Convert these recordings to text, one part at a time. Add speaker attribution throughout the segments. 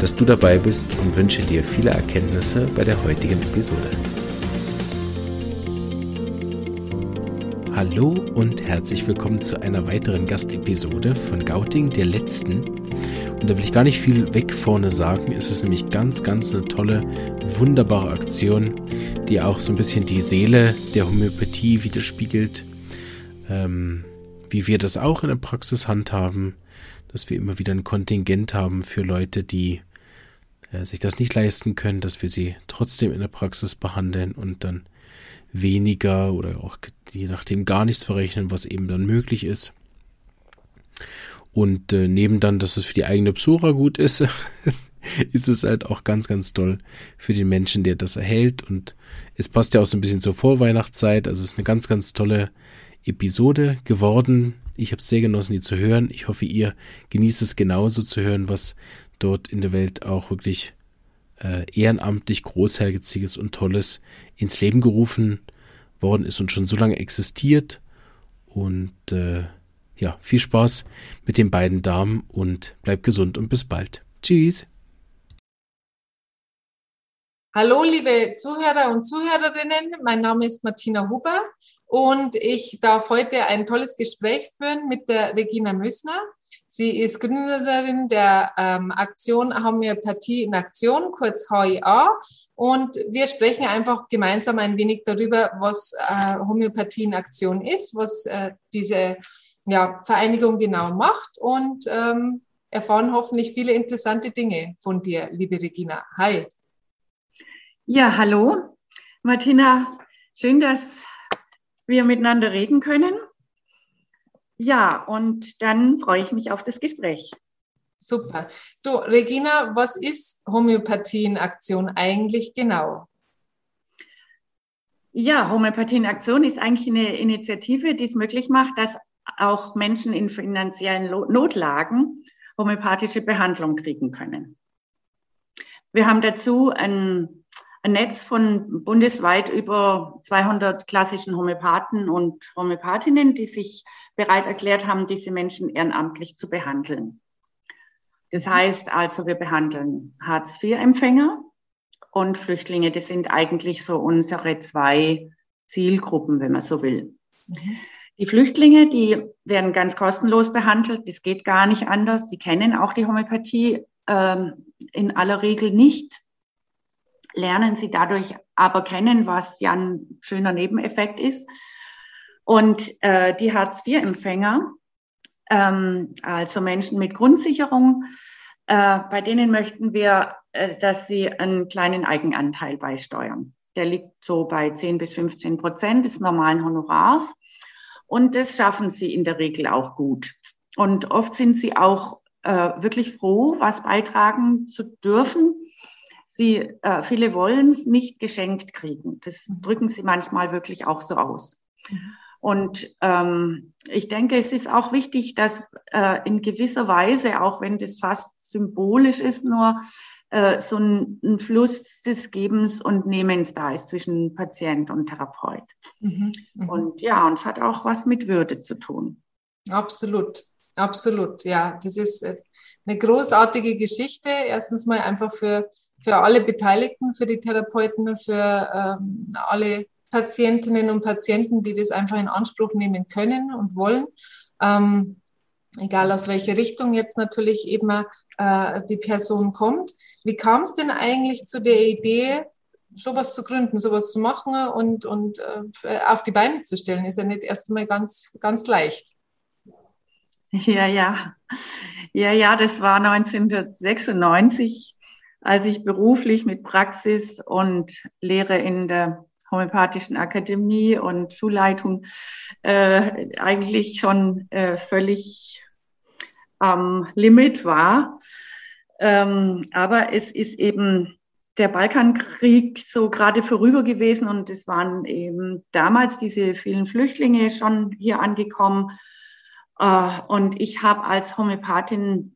Speaker 1: dass du dabei bist und wünsche dir viele Erkenntnisse bei der heutigen Episode. Hallo und herzlich willkommen zu einer weiteren Gastepisode von Gauting, der letzten. Und da will ich gar nicht viel weg vorne sagen. Es ist nämlich ganz, ganz eine tolle, wunderbare Aktion, die auch so ein bisschen die Seele der Homöopathie widerspiegelt. Ähm, wie wir das auch in der Praxis handhaben, dass wir immer wieder ein Kontingent haben für Leute, die äh, sich das nicht leisten können, dass wir sie trotzdem in der Praxis behandeln und dann weniger oder auch je nachdem gar nichts verrechnen, was eben dann möglich ist. Und äh, neben dann, dass es für die eigene Psora gut ist, ist es halt auch ganz, ganz toll für den Menschen, der das erhält. Und es passt ja auch so ein bisschen zur Vorweihnachtszeit. Also es ist eine ganz, ganz tolle Episode geworden. Ich habe es sehr genossen, die zu hören. Ich hoffe, ihr genießt es genauso zu hören, was dort in der Welt auch wirklich äh, ehrenamtlich Großherziges und Tolles ins Leben gerufen worden ist und schon so lange existiert. Und äh, ja, viel Spaß mit den beiden Damen und bleib gesund und bis bald. Tschüss.
Speaker 2: Hallo, liebe Zuhörer und Zuhörerinnen. Mein Name ist Martina Huber und ich darf heute ein tolles Gespräch führen mit der Regina Mösner. Sie ist Gründerin der ähm, Aktion Homöopathie in Aktion, kurz HIA. Und wir sprechen einfach gemeinsam ein wenig darüber, was äh, Homöopathie in Aktion ist, was äh, diese ja, Vereinigung genau macht und ähm, erfahren hoffentlich viele interessante Dinge von dir, liebe Regina. Hi.
Speaker 3: Ja, hallo. Martina, schön, dass wir miteinander reden können. Ja, und dann freue ich mich auf das Gespräch.
Speaker 2: Super. Du, Regina, was ist Homöopathie in Aktion eigentlich genau?
Speaker 3: Ja, Homöopathie in Aktion ist eigentlich eine Initiative, die es möglich macht, dass auch Menschen in finanziellen Notlagen homöopathische Behandlung kriegen können. Wir haben dazu ein, ein Netz von bundesweit über 200 klassischen Homöopathen und Homöopathinnen, die sich bereit erklärt haben, diese Menschen ehrenamtlich zu behandeln. Das heißt also, wir behandeln Hartz-IV-Empfänger und Flüchtlinge. Das sind eigentlich so unsere zwei Zielgruppen, wenn man so will. Mhm. Die Flüchtlinge, die werden ganz kostenlos behandelt. Das geht gar nicht anders. Die kennen auch die Homöopathie ähm, in aller Regel nicht, lernen sie dadurch aber kennen, was ja ein schöner Nebeneffekt ist. Und äh, die Hartz-IV-Empfänger, ähm, also Menschen mit Grundsicherung, äh, bei denen möchten wir, äh, dass sie einen kleinen Eigenanteil beisteuern. Der liegt so bei 10 bis 15 Prozent des normalen Honorars. Und das schaffen sie in der Regel auch gut. Und oft sind sie auch äh, wirklich froh, was beitragen zu dürfen. Sie, äh, viele wollen es nicht geschenkt kriegen. Das drücken sie manchmal wirklich auch so aus. Mhm. Und ähm, ich denke, es ist auch wichtig, dass äh, in gewisser Weise, auch wenn das fast symbolisch ist, nur äh, so ein, ein, Fluss des Gebens und Nehmens da ist zwischen Patient und Therapeut. Mhm, mh. Und ja, und es hat auch was mit Würde zu tun.
Speaker 2: Absolut, absolut. Ja, das ist äh, eine großartige Geschichte. Erstens mal einfach für, für alle Beteiligten, für die Therapeuten, für ähm, alle Patientinnen und Patienten, die das einfach in Anspruch nehmen können und wollen. Ähm, egal aus welcher Richtung jetzt natürlich eben äh, die Person kommt. Wie kam es denn eigentlich zu der Idee, sowas zu gründen, sowas zu machen und, und äh, auf die Beine zu stellen? Ist ja nicht erst einmal ganz, ganz leicht.
Speaker 3: Ja, ja. Ja, ja, das war 1996, als ich beruflich mit Praxis und Lehre in der Homöopathischen Akademie und Schulleitung äh, eigentlich schon äh, völlig am Limit war. Ähm, aber es ist eben der Balkankrieg so gerade vorüber gewesen und es waren eben damals diese vielen Flüchtlinge schon hier angekommen. Äh, und ich habe als Homöopathin,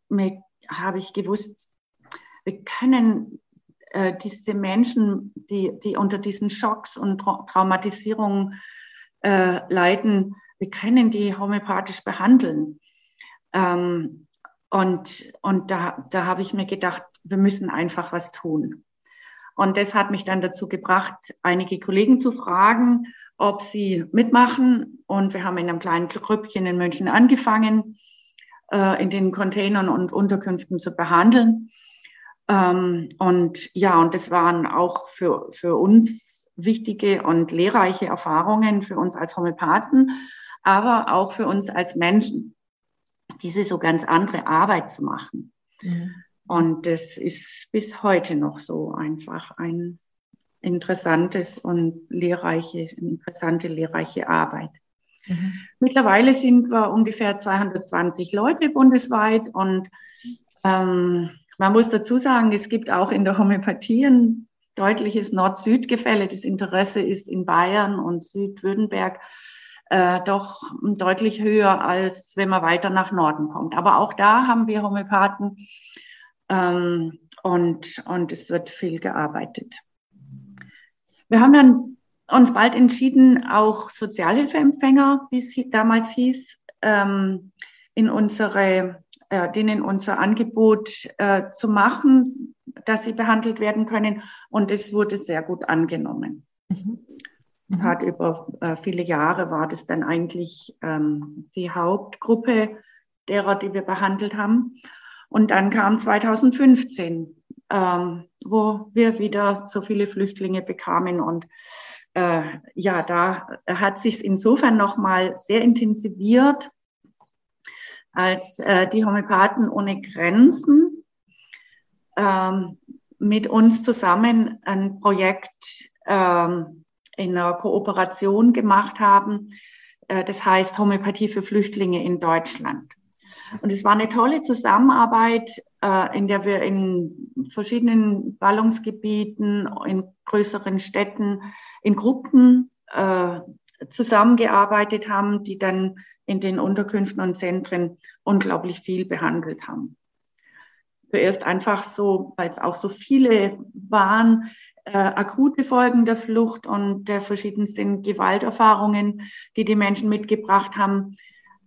Speaker 3: habe ich gewusst, wir können äh, diese Menschen, die, die unter diesen Schocks und Traumatisierungen äh, leiden, wir können die homöopathisch behandeln. Ähm, und und da, da habe ich mir gedacht, wir müssen einfach was tun. Und das hat mich dann dazu gebracht, einige Kollegen zu fragen, ob sie mitmachen. Und wir haben in einem kleinen Grüppchen in München angefangen, äh, in den Containern und Unterkünften zu behandeln. Ähm, und ja, und das waren auch für, für uns wichtige und lehrreiche Erfahrungen für uns als Homöopathen, aber auch für uns als Menschen, diese so ganz andere Arbeit zu machen. Mhm. Und das ist bis heute noch so einfach ein interessantes und lehrreiche, interessante, lehrreiche Arbeit. Mhm. Mittlerweile sind wir ungefähr 220 Leute bundesweit und ähm, man muss dazu sagen, es gibt auch in der Homöopathie ein deutliches Nord-Süd-Gefälle. Das Interesse ist in Bayern und Südwürttemberg äh, doch deutlich höher, als wenn man weiter nach Norden kommt. Aber auch da haben wir Homöopathen ähm, und, und es wird viel gearbeitet. Wir haben dann uns bald entschieden, auch Sozialhilfeempfänger, wie es damals hieß, ähm, in unsere, äh, denen unser Angebot äh, zu machen, dass sie behandelt werden können. Und es wurde sehr gut angenommen. Mhm. Mhm. Hat über äh, viele Jahre war das dann eigentlich ähm, die Hauptgruppe derer, die wir behandelt haben. Und dann kam 2015, ähm, wo wir wieder so viele Flüchtlinge bekamen. Und äh, ja, da hat sich insofern nochmal sehr intensiviert, als äh, die Homöopathen ohne Grenzen ähm, mit uns zusammen ein Projekt ähm, in einer Kooperation gemacht haben. Äh, das heißt Homöopathie für Flüchtlinge in Deutschland. Und es war eine tolle Zusammenarbeit, äh, in der wir in verschiedenen Ballungsgebieten, in größeren Städten, in Gruppen äh, zusammengearbeitet haben, die dann in den Unterkünften und Zentren unglaublich viel behandelt haben. Zuerst einfach so, weil es auch so viele waren, äh, akute Folgen der Flucht und der verschiedensten Gewalterfahrungen, die die Menschen mitgebracht haben,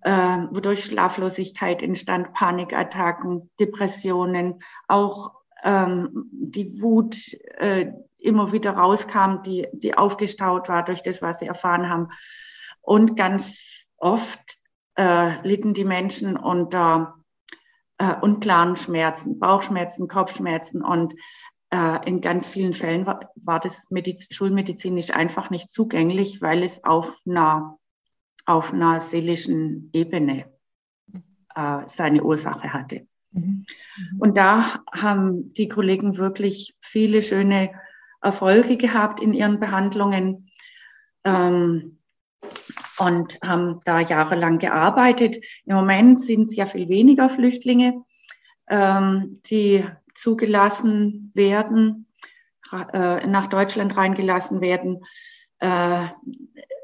Speaker 3: äh, wodurch Schlaflosigkeit entstand, Panikattacken, Depressionen, auch ähm, die Wut äh, immer wieder rauskam, die, die aufgestaut war durch das, was sie erfahren haben. Und ganz oft äh, litten die Menschen unter äh, unklaren Schmerzen, Bauchschmerzen, Kopfschmerzen und äh, in ganz vielen Fällen war, war das Mediz schulmedizinisch einfach nicht zugänglich, weil es auf einer auf einer seelischen Ebene äh, seine Ursache hatte. Mhm. Mhm. Und da haben die Kollegen wirklich viele schöne Erfolge gehabt in ihren Behandlungen ähm, und haben da jahrelang gearbeitet. Im Moment sind es ja viel weniger Flüchtlinge, ähm, die zugelassen werden, äh, nach Deutschland reingelassen werden. Äh,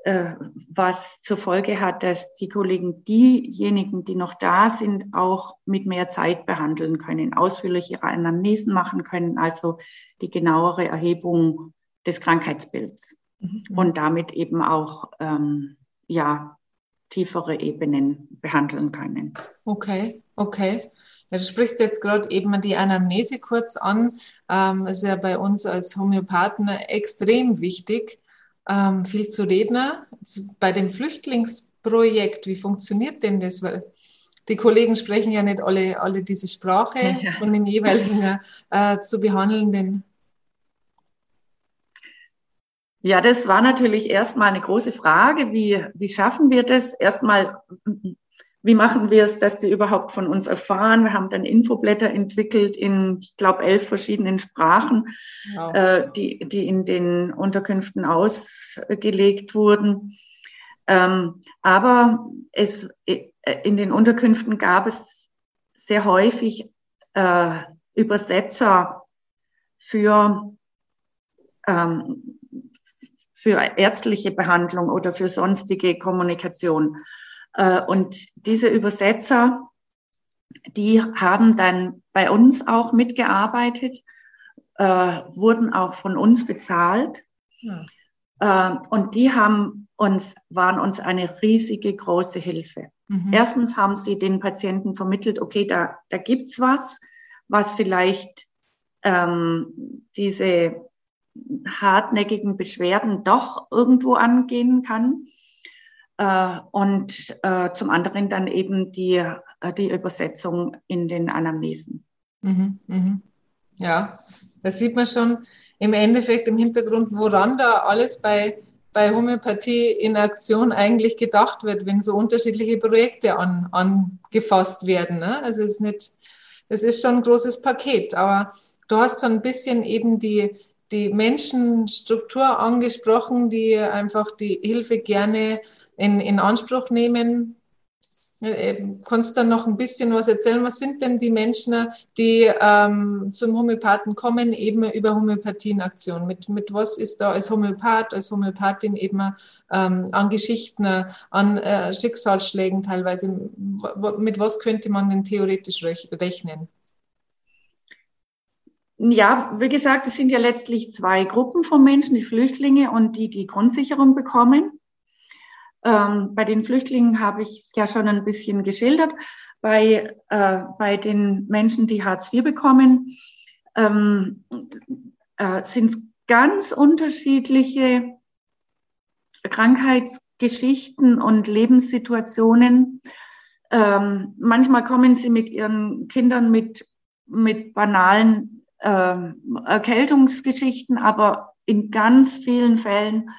Speaker 3: äh, was zur Folge hat, dass die Kollegen diejenigen, die noch da sind, auch mit mehr Zeit behandeln können, ausführlich ihre Anamnesen machen können, also die genauere Erhebung des Krankheitsbilds mhm. und damit eben auch ähm, ja tiefere Ebenen behandeln können.
Speaker 2: Okay, okay. Ja, du sprichst jetzt gerade eben die Anamnese kurz an. Ähm, ist ja bei uns als Homöopathen extrem wichtig ähm, viel zu reden. Bei dem Flüchtlingsprojekt, wie funktioniert denn das? Weil die Kollegen sprechen ja nicht alle, alle diese Sprache ja. von den jeweiligen äh, zu behandelnden.
Speaker 3: Ja, das war natürlich erstmal eine große Frage. Wie, wie schaffen wir das? Erstmal wie machen wir es, dass die überhaupt von uns erfahren? Wir haben dann Infoblätter entwickelt in, ich glaube, elf verschiedenen Sprachen, wow. äh, die, die in den Unterkünften ausgelegt wurden. Ähm, aber es, äh, in den Unterkünften gab es sehr häufig äh, Übersetzer für ähm, für ärztliche Behandlung oder für sonstige Kommunikation. Äh, und diese Übersetzer, die haben dann bei uns auch mitgearbeitet, äh, wurden auch von uns bezahlt. Ja. Äh, und die haben uns, waren uns eine riesige große Hilfe. Mhm. Erstens haben sie den Patienten vermittelt, okay, da, da gibt's was, was vielleicht ähm, diese hartnäckigen Beschwerden doch irgendwo angehen kann. Äh, und äh, zum anderen dann eben die, äh, die Übersetzung in den Anamnesen. Mhm,
Speaker 2: mh. Ja, da sieht man schon im Endeffekt im Hintergrund, woran da alles bei, bei Homöopathie in Aktion eigentlich gedacht wird, wenn so unterschiedliche Projekte an, angefasst werden. Ne? Also es ist nicht, es ist schon ein großes Paket, aber du hast so ein bisschen eben die, die Menschenstruktur angesprochen, die einfach die Hilfe gerne in, in Anspruch nehmen. Äh, kannst du dann noch ein bisschen was erzählen? Was sind denn die Menschen, die ähm, zum Homöopathen kommen, eben über Homöopathie in Aktion? Mit, mit was ist da als Homöopath, als Homöopathin eben ähm, an Geschichten, an äh, Schicksalsschlägen teilweise? Mit was könnte man denn theoretisch rechnen?
Speaker 3: Ja, wie gesagt, es sind ja letztlich zwei Gruppen von Menschen, die Flüchtlinge und die, die Grundsicherung bekommen. Ähm, bei den Flüchtlingen habe ich es ja schon ein bisschen geschildert. Bei, äh, bei den Menschen, die Hartz IV bekommen, ähm, äh, sind es ganz unterschiedliche Krankheitsgeschichten und Lebenssituationen. Ähm, manchmal kommen sie mit ihren Kindern mit, mit banalen äh, Erkältungsgeschichten, aber in ganz vielen Fällen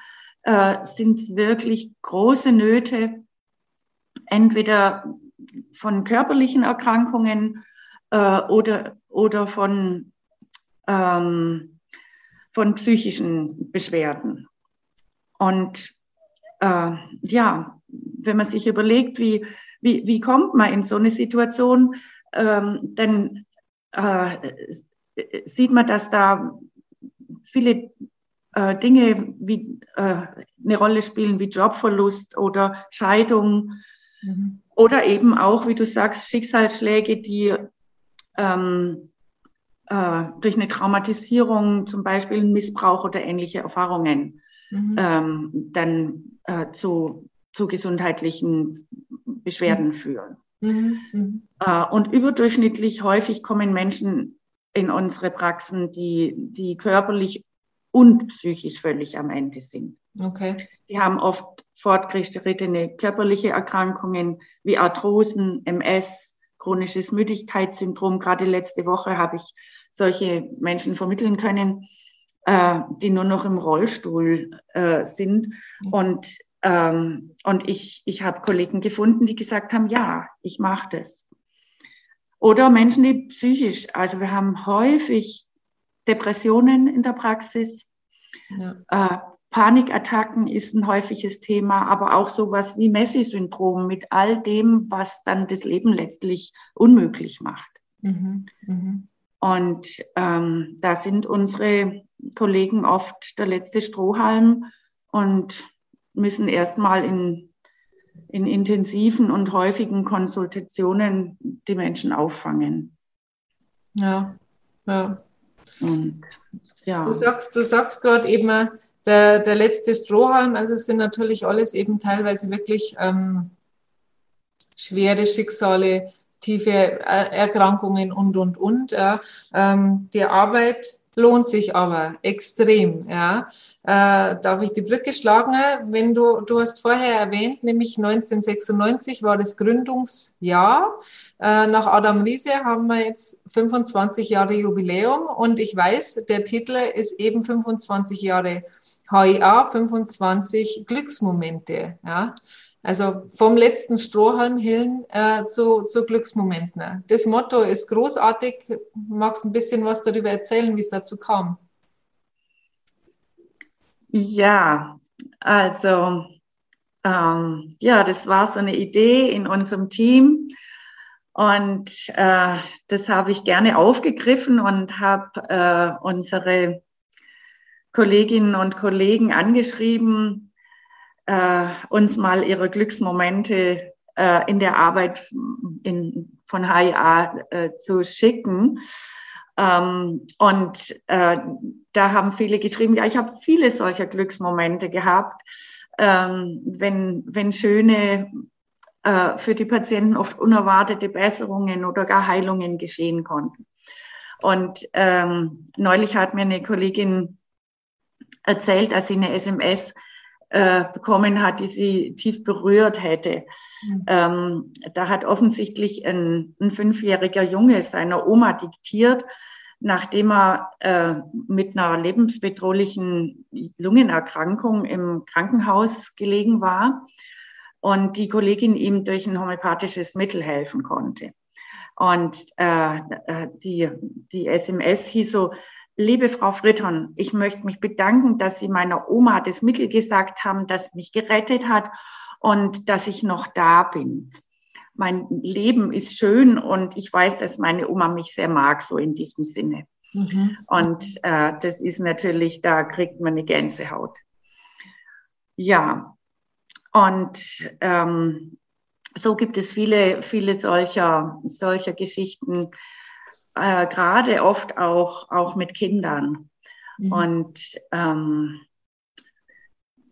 Speaker 3: äh, sind es wirklich große Nöte, entweder von körperlichen Erkrankungen äh, oder, oder von, ähm, von psychischen Beschwerden. Und äh, ja, wenn man sich überlegt, wie, wie, wie kommt man in so eine Situation, ähm, dann äh, sieht man, dass da viele äh, Dinge wie äh, eine Rolle spielen wie Jobverlust oder Scheidung mhm. oder eben auch, wie du sagst, Schicksalsschläge, die ähm, äh, durch eine Traumatisierung, zum Beispiel Missbrauch oder ähnliche Erfahrungen, mhm. ähm, dann äh, zu, zu gesundheitlichen Beschwerden mhm. führen. Mhm. mhm. Äh, und überdurchschnittlich häufig kommen Menschen in unsere Praxen, die, die körperlich und psychisch völlig am Ende sind. Okay. Die haben oft fortgeschrittene körperliche Erkrankungen wie Arthrosen, MS, chronisches Müdigkeitssyndrom. Gerade letzte Woche habe ich solche Menschen vermitteln können, äh, die nur noch im Rollstuhl äh, sind. Mhm. Und, ähm, und ich, ich habe Kollegen gefunden, die gesagt haben, ja, ich mache das. Oder Menschen, die psychisch, also wir haben häufig Depressionen in der Praxis. Ja. Äh, Panikattacken ist ein häufiges Thema, aber auch sowas wie Messi-Syndrom mit all dem, was dann das Leben letztlich unmöglich macht. Mhm. Mhm. Und ähm, da sind unsere Kollegen oft der letzte Strohhalm und müssen erstmal in, in intensiven und häufigen Konsultationen die Menschen auffangen.
Speaker 2: Ja, ja. Und, ja. Du sagst, du sagst gerade eben, der, der letzte Strohhalm, also es sind natürlich alles eben teilweise wirklich ähm, schwere Schicksale, tiefe Erkrankungen und, und, und. Ja. Ähm, die Arbeit lohnt sich aber extrem. Ja. Äh, darf ich die Brücke schlagen? Wenn du, du hast vorher erwähnt, nämlich 1996 war das Gründungsjahr. Äh, nach Adam Riese haben wir jetzt 25 Jahre Jubiläum und ich weiß, der Titel ist eben 25 Jahre HIA, 25 Glücksmomente. Ja. Also vom letzten Strohhalm hin äh, zu, zu Glücksmomenten. Das Motto ist großartig. Magst du ein bisschen was darüber erzählen, wie es dazu kam?
Speaker 3: Ja, also ähm, ja, das war so eine Idee in unserem Team. Und äh, das habe ich gerne aufgegriffen und habe äh, unsere Kolleginnen und Kollegen angeschrieben, äh, uns mal ihre Glücksmomente äh, in der Arbeit in, von HIA äh, zu schicken. Ähm, und äh, da haben viele geschrieben, ja, ich habe viele solcher Glücksmomente gehabt, ähm, wenn, wenn schöne, äh, für die Patienten oft unerwartete Besserungen oder gar Heilungen geschehen konnten. Und ähm, neulich hat mir eine Kollegin erzählt, dass sie eine SMS äh, bekommen hat, die sie tief berührt hätte. Mhm. Ähm, da hat offensichtlich ein, ein fünfjähriger Junge seiner Oma diktiert, nachdem er äh, mit einer lebensbedrohlichen Lungenerkrankung im Krankenhaus gelegen war und die Kollegin ihm durch ein homöopathisches Mittel helfen konnte. Und äh, äh die, die SMS hieß so, Liebe Frau Fritton, ich möchte mich bedanken, dass Sie meiner Oma das Mittel gesagt haben, das mich gerettet hat und dass ich noch da bin. Mein Leben ist schön und ich weiß, dass meine Oma mich sehr mag, so in diesem Sinne. Mhm. Und äh, das ist natürlich, da kriegt man eine Gänsehaut. Ja, und ähm, so gibt es viele, viele solcher, solcher Geschichten äh, gerade oft auch, auch mit Kindern. Mhm. Und ähm,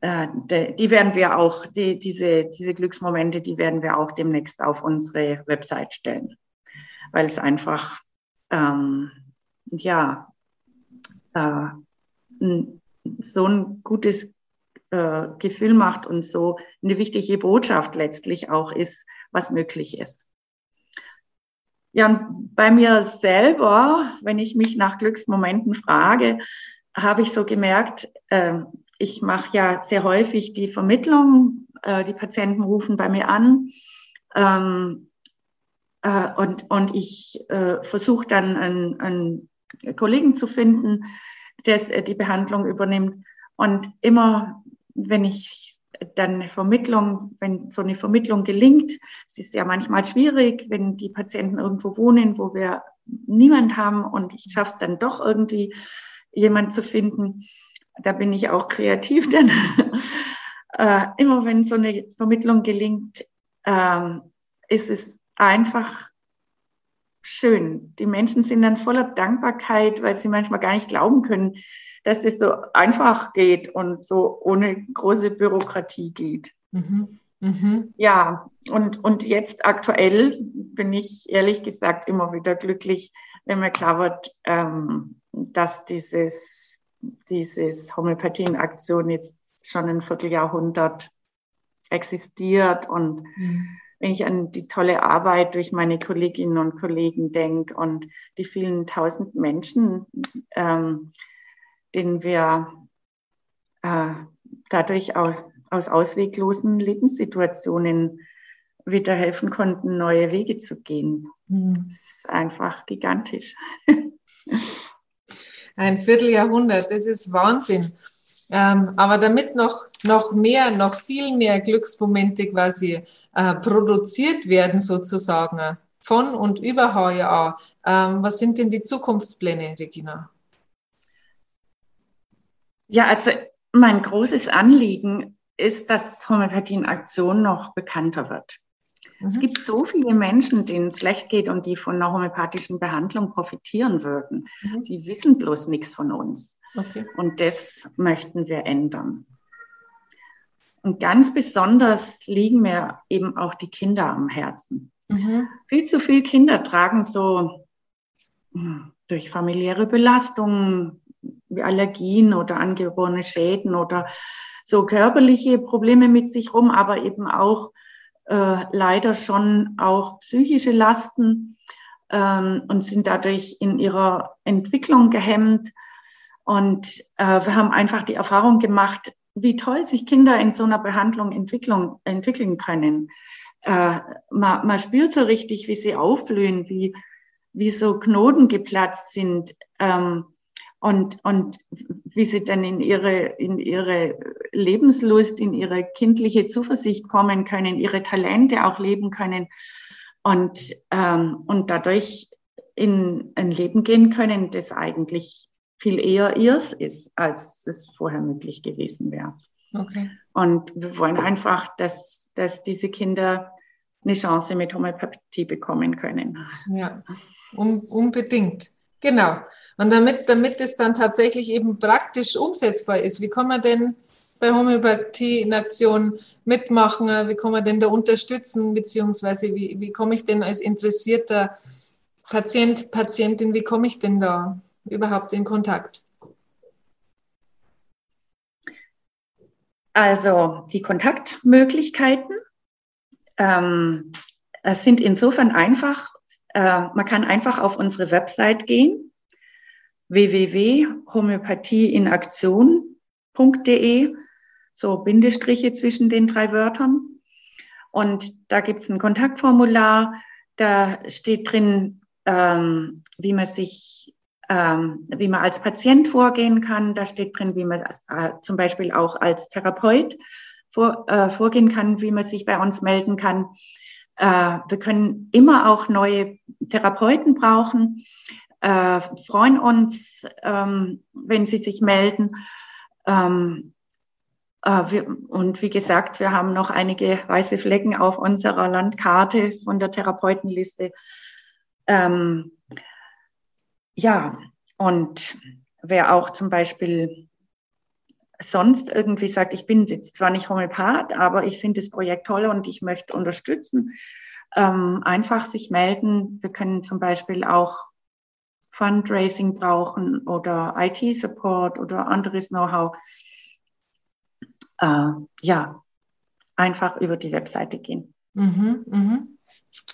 Speaker 3: äh, de, die werden wir auch, die, diese, diese Glücksmomente, die werden wir auch demnächst auf unsere Website stellen, weil es einfach, ähm, ja, äh, so ein gutes äh, Gefühl macht und so eine wichtige Botschaft letztlich auch ist, was möglich ist. Ja, bei mir selber, wenn ich mich nach Glücksmomenten frage, habe ich so gemerkt, äh, ich mache ja sehr häufig die Vermittlung. Äh, die Patienten rufen bei mir an. Ähm, äh, und, und ich äh, versuche dann einen, einen Kollegen zu finden, der äh, die Behandlung übernimmt. Und immer, wenn ich dann eine Vermittlung, wenn so eine Vermittlung gelingt, es ist ja manchmal schwierig, wenn die Patienten irgendwo wohnen, wo wir niemand haben und ich schaffe es dann doch irgendwie, jemand zu finden. Da bin ich auch kreativ, denn äh, immer wenn so eine Vermittlung gelingt, äh, ist es einfach schön. Die Menschen sind dann voller Dankbarkeit, weil sie manchmal gar nicht glauben können, dass das so einfach geht und so ohne große Bürokratie geht. Mhm. Mhm. Ja, und, und jetzt aktuell bin ich ehrlich gesagt immer wieder glücklich, wenn mir klar wird, ähm, dass dieses, dieses Homöopathie-Aktion jetzt schon ein Vierteljahrhundert existiert und mhm. Wenn ich an die tolle Arbeit durch meine Kolleginnen und Kollegen denke und die vielen tausend Menschen, ähm, denen wir äh, dadurch aus, aus ausweglosen Lebenssituationen wieder helfen konnten, neue Wege zu gehen. Mhm. Das ist einfach gigantisch.
Speaker 2: Ein Vierteljahrhundert, das ist Wahnsinn. Ähm, aber damit noch, noch mehr, noch viel mehr Glücksmomente quasi äh, produziert werden, sozusagen, von und über HJA, ähm, was sind denn die Zukunftspläne, Regina?
Speaker 3: Ja, also mein großes Anliegen ist, dass Homöopathie in Aktion noch bekannter wird. Mhm. Es gibt so viele Menschen, denen es schlecht geht und die von einer homöopathischen Behandlung profitieren würden. Mhm. Die wissen bloß nichts von uns. Okay. Und das möchten wir ändern. Und ganz besonders liegen mir eben auch die Kinder am Herzen. Mhm. Viel zu viele Kinder tragen so hm, durch familiäre Belastungen, wie Allergien oder angeborene Schäden oder so körperliche Probleme mit sich rum, aber eben auch äh, leider schon auch psychische Lasten ähm, und sind dadurch in ihrer Entwicklung gehemmt. Und äh, wir haben einfach die Erfahrung gemacht, wie toll sich Kinder in so einer Behandlung Entwicklung, entwickeln können. Äh, man, man spürt so richtig, wie sie aufblühen, wie, wie so Knoten geplatzt sind. Ähm, und, und wie sie dann in ihre, in ihre Lebenslust, in ihre kindliche Zuversicht kommen können, ihre Talente auch leben können und, ähm, und dadurch in ein Leben gehen können, das eigentlich viel eher ihrs ist, als es vorher möglich gewesen wäre. Okay. Und wir wollen einfach, dass, dass diese Kinder eine Chance mit Homöopathie bekommen können.
Speaker 2: Ja, un unbedingt. Genau. Und damit, damit es dann tatsächlich eben praktisch umsetzbar ist, wie kann man denn bei Homöopathie in Aktion mitmachen? Wie kann man denn da unterstützen? Beziehungsweise wie, wie komme ich denn als interessierter Patient, Patientin, wie komme ich denn da überhaupt in Kontakt?
Speaker 3: Also die Kontaktmöglichkeiten ähm, sind insofern einfach. Äh, man kann einfach auf unsere Website gehen, www.homöopathieinaktion.de, so Bindestriche zwischen den drei Wörtern. Und da gibt es ein Kontaktformular, da steht drin, ähm, wie man sich, ähm, wie man als Patient vorgehen kann. Da steht drin, wie man äh, zum Beispiel auch als Therapeut vor, äh, vorgehen kann, wie man sich bei uns melden kann. Äh, wir können immer auch neue Therapeuten brauchen, äh, freuen uns, ähm, wenn sie sich melden. Ähm, äh, wir, und wie gesagt, wir haben noch einige weiße Flecken auf unserer Landkarte von der Therapeutenliste. Ähm, ja, und wer auch zum Beispiel sonst irgendwie sagt, ich bin jetzt zwar nicht Homöopath, aber ich finde das Projekt toll und ich möchte unterstützen, ähm, einfach sich melden. Wir können zum Beispiel auch Fundraising brauchen oder IT-Support oder anderes Know-how. Äh, ja, einfach über die Webseite gehen.
Speaker 2: Mhm, mh.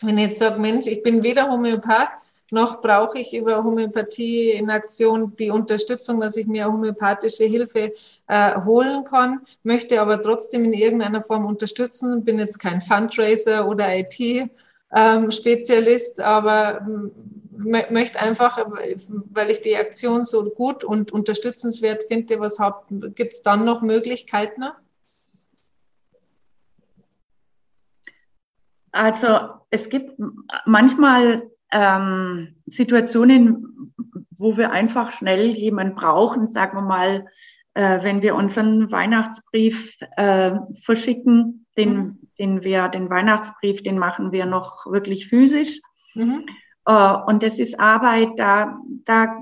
Speaker 2: Wenn ich jetzt sage, Mensch, ich bin weder Homöopath, noch brauche ich über Homöopathie in Aktion die Unterstützung, dass ich mir homöopathische Hilfe äh, holen kann, möchte aber trotzdem in irgendeiner Form unterstützen, bin jetzt kein Fundraiser oder IT-Spezialist, ähm, aber ähm, möchte einfach, weil ich die Aktion so gut und unterstützenswert finde, was gibt es dann noch Möglichkeiten?
Speaker 3: Also es gibt manchmal ähm, Situationen, wo wir einfach schnell jemanden brauchen, sagen wir mal, äh, wenn wir unseren Weihnachtsbrief äh, verschicken, den, mhm. den wir, den Weihnachtsbrief, den machen wir noch wirklich physisch. Mhm. Äh, und das ist Arbeit, da, da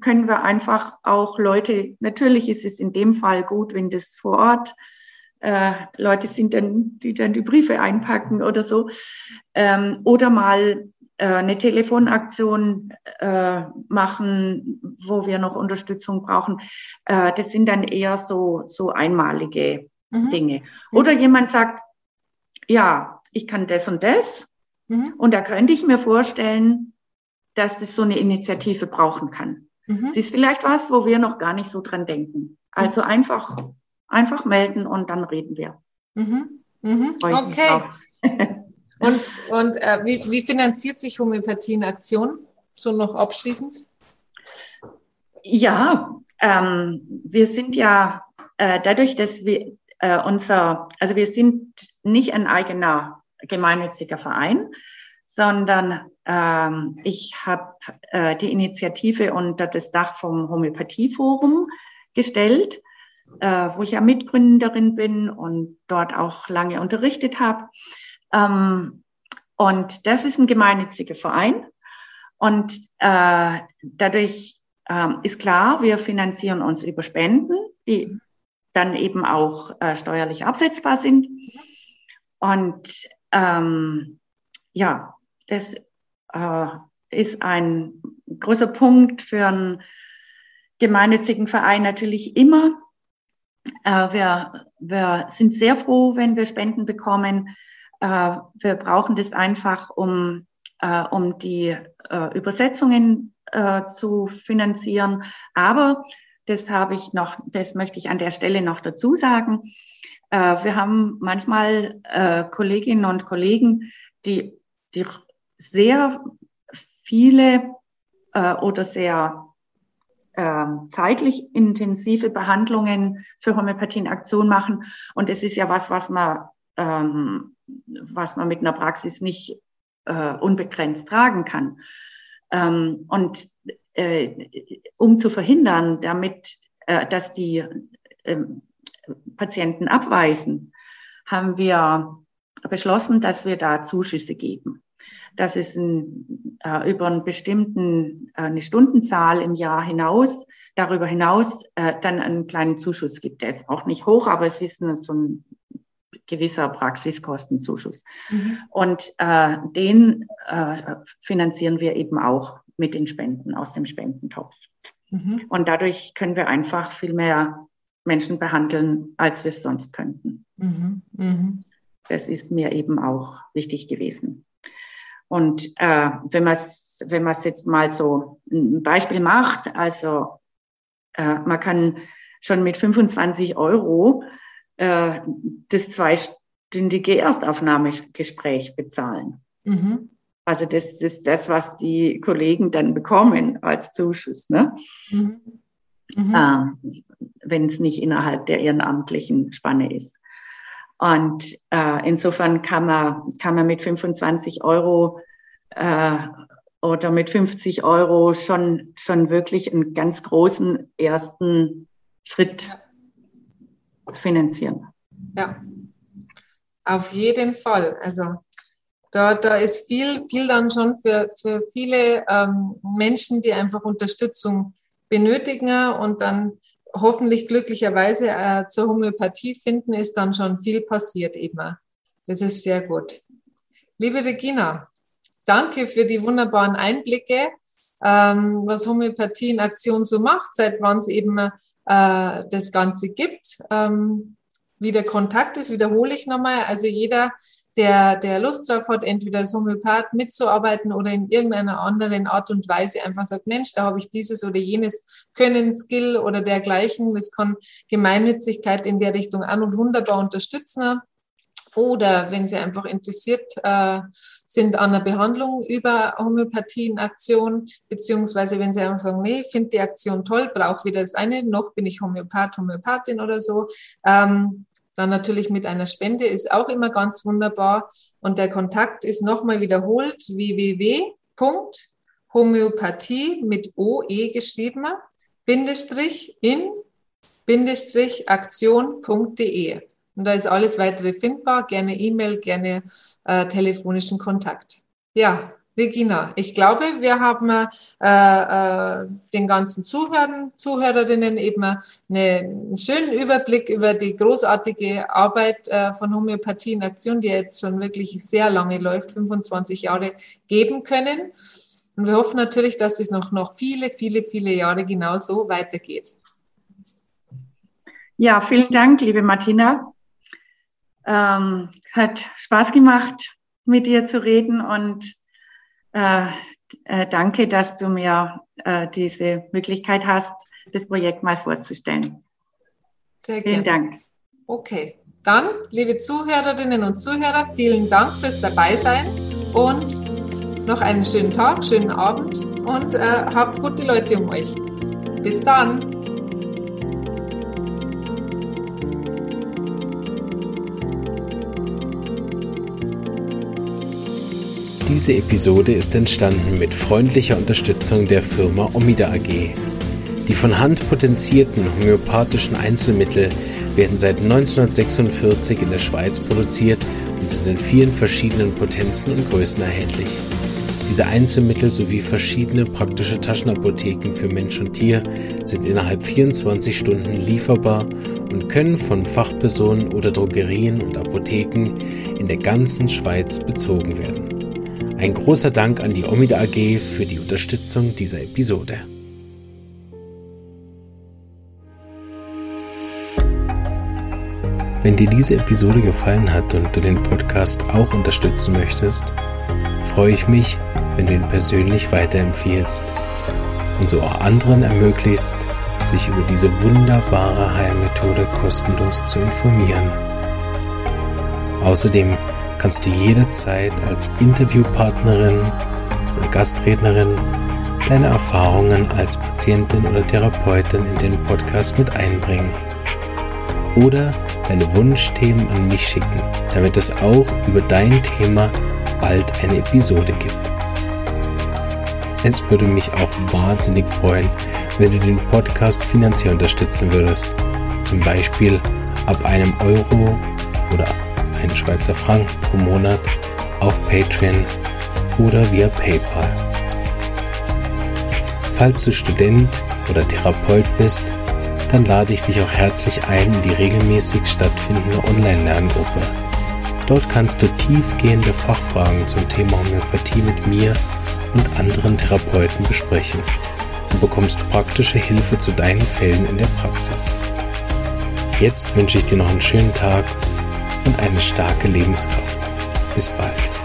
Speaker 3: können wir einfach auch Leute, natürlich ist es in dem Fall gut, wenn das vor Ort äh, Leute sind, dann, die dann die Briefe einpacken oder so. Ähm, oder mal eine Telefonaktion äh, machen, wo wir noch Unterstützung brauchen. Äh, das sind dann eher so, so einmalige mhm. Dinge. Oder mhm. jemand sagt, ja, ich kann das und das. Mhm. Und da könnte ich mir vorstellen, dass das so eine Initiative brauchen kann. Mhm. Das ist vielleicht was, wo wir noch gar nicht so dran denken. Also mhm. einfach, einfach melden und dann reden wir.
Speaker 2: Mhm. Okay. Und, und äh, wie, wie finanziert sich Homöopathie in Aktion? So noch abschließend?
Speaker 3: Ja, ähm, wir sind ja äh, dadurch, dass wir äh, unser, also wir sind nicht ein eigener gemeinnütziger Verein, sondern ähm, ich habe äh, die Initiative unter das Dach vom Homöopathieforum gestellt, äh, wo ich ja Mitgründerin bin und dort auch lange unterrichtet habe. Ähm, und das ist ein gemeinnütziger Verein. Und äh, dadurch äh, ist klar, wir finanzieren uns über Spenden, die dann eben auch äh, steuerlich absetzbar sind. Und ähm, ja, das äh, ist ein großer Punkt für einen gemeinnützigen Verein natürlich immer. Äh, wir, wir sind sehr froh, wenn wir Spenden bekommen. Äh, wir brauchen das einfach, um, äh, um die äh, Übersetzungen äh, zu finanzieren. Aber das habe ich noch, das möchte ich an der Stelle noch dazu sagen. Äh, wir haben manchmal äh, Kolleginnen und Kollegen, die, die sehr viele oder sehr ähm, zeitlich intensive Behandlungen für Homöopathie in Aktion machen. Und es ist ja was, was man ähm, was man mit einer Praxis nicht äh, unbegrenzt tragen kann. Ähm, und äh, um zu verhindern, damit, äh, dass die äh, Patienten abweisen, haben wir beschlossen, dass wir da Zuschüsse geben. Das ist ein, äh, über einen bestimmten, äh, eine Stundenzahl im Jahr hinaus, darüber hinaus äh, dann einen kleinen Zuschuss gibt. Der ist auch nicht hoch, aber es ist eine, so ein gewisser Praxiskostenzuschuss. Mhm. Und äh, den äh, finanzieren wir eben auch mit den Spenden aus dem Spendentopf. Mhm. Und dadurch können wir einfach viel mehr Menschen behandeln, als wir es sonst könnten. Mhm. Mhm. Das ist mir eben auch wichtig gewesen. Und äh, wenn man es wenn man jetzt mal so ein Beispiel macht, also äh, man kann schon mit 25 Euro äh, das zweistündige Erstaufnahmegespräch bezahlen. Mhm. Also das ist das, was die Kollegen dann bekommen als Zuschuss, ne? Mhm. Mhm. Äh, wenn es nicht innerhalb der ehrenamtlichen Spanne ist. Und äh, insofern kann man, kann man mit 25 Euro äh, oder mit 50 Euro schon, schon wirklich einen ganz großen ersten Schritt finanzieren.
Speaker 2: Ja, auf jeden Fall. Also da, da ist viel, viel dann schon für, für viele ähm, Menschen, die einfach Unterstützung benötigen und dann hoffentlich glücklicherweise äh, zur Homöopathie finden, ist dann schon viel passiert eben. Das ist sehr gut. Liebe Regina, danke für die wunderbaren Einblicke, ähm, was Homöopathie in Aktion so macht, seit wann es eben äh, das Ganze gibt. Ähm, wie der Kontakt ist, wiederhole ich nochmal. Also jeder, der, der Lust drauf hat, entweder als Homöopath mitzuarbeiten oder in irgendeiner anderen Art und Weise einfach sagt, Mensch, da habe ich dieses oder jenes Können, Skill oder dergleichen. Das kann Gemeinnützigkeit in der Richtung auch noch wunderbar unterstützen. Oder wenn Sie einfach interessiert äh, sind an der Behandlung über Homöopathie in Aktion, beziehungsweise wenn Sie einfach sagen, nee, finde die Aktion toll, brauche weder das eine, noch bin ich Homöopath, Homöopathin oder so, ähm, dann natürlich mit einer Spende ist auch immer ganz wunderbar. Und der Kontakt ist nochmal wiederholt www.homöopathie mit OE geschrieben, Bindestrich in Bindestrich Aktion.de. Und da ist alles weitere findbar. Gerne E-Mail, gerne äh, telefonischen Kontakt. Ja, Regina, ich glaube, wir haben äh, äh, den ganzen Zuhörern, Zuhörerinnen eben eine, einen schönen Überblick über die großartige Arbeit äh, von Homöopathie in Aktion, die jetzt schon wirklich sehr lange läuft, 25 Jahre, geben können. Und wir hoffen natürlich, dass es noch, noch viele, viele, viele Jahre genauso weitergeht.
Speaker 3: Ja, vielen Dank, liebe Martina. Ähm, hat Spaß gemacht, mit dir zu reden und äh, äh, danke, dass du mir äh, diese Möglichkeit hast, das Projekt mal vorzustellen.
Speaker 2: Sehr gerne. Vielen Dank. Okay, dann, liebe Zuhörerinnen und Zuhörer, vielen Dank fürs Dabeisein und noch einen schönen Tag, schönen Abend und äh, habt gute Leute um euch. Bis dann.
Speaker 1: Diese Episode ist entstanden mit freundlicher Unterstützung der Firma Omida AG. Die von Hand potenzierten homöopathischen Einzelmittel werden seit 1946 in der Schweiz produziert und sind in vielen verschiedenen Potenzen und Größen erhältlich. Diese Einzelmittel sowie verschiedene praktische Taschenapotheken für Mensch und Tier sind innerhalb 24 Stunden lieferbar und können von Fachpersonen oder Drogerien und Apotheken in der ganzen Schweiz bezogen werden. Ein großer Dank an die Omida AG für die Unterstützung dieser Episode. Wenn dir diese Episode gefallen hat und du den Podcast auch unterstützen möchtest, freue ich mich, wenn du ihn persönlich weiterempfiehlst und so auch anderen ermöglicht, sich über diese wunderbare Heilmethode kostenlos zu informieren. Außerdem kannst du jederzeit als Interviewpartnerin oder Gastrednerin deine Erfahrungen als Patientin oder Therapeutin in den Podcast mit einbringen. Oder deine Wunschthemen an mich schicken, damit es auch über dein Thema bald eine Episode gibt. Es würde mich auch wahnsinnig freuen, wenn du den Podcast finanziell unterstützen würdest. Zum Beispiel ab einem Euro oder einen Schweizer Franken pro Monat auf Patreon oder via PayPal. Falls du Student oder Therapeut bist, dann lade ich dich auch herzlich ein in die regelmäßig stattfindende Online-Lerngruppe. Dort kannst du tiefgehende Fachfragen zum Thema Homöopathie mit mir und anderen Therapeuten besprechen. Du bekommst praktische Hilfe zu deinen Fällen in der Praxis. Jetzt wünsche ich dir noch einen schönen Tag und eine starke Lebenskraft. Bis bald.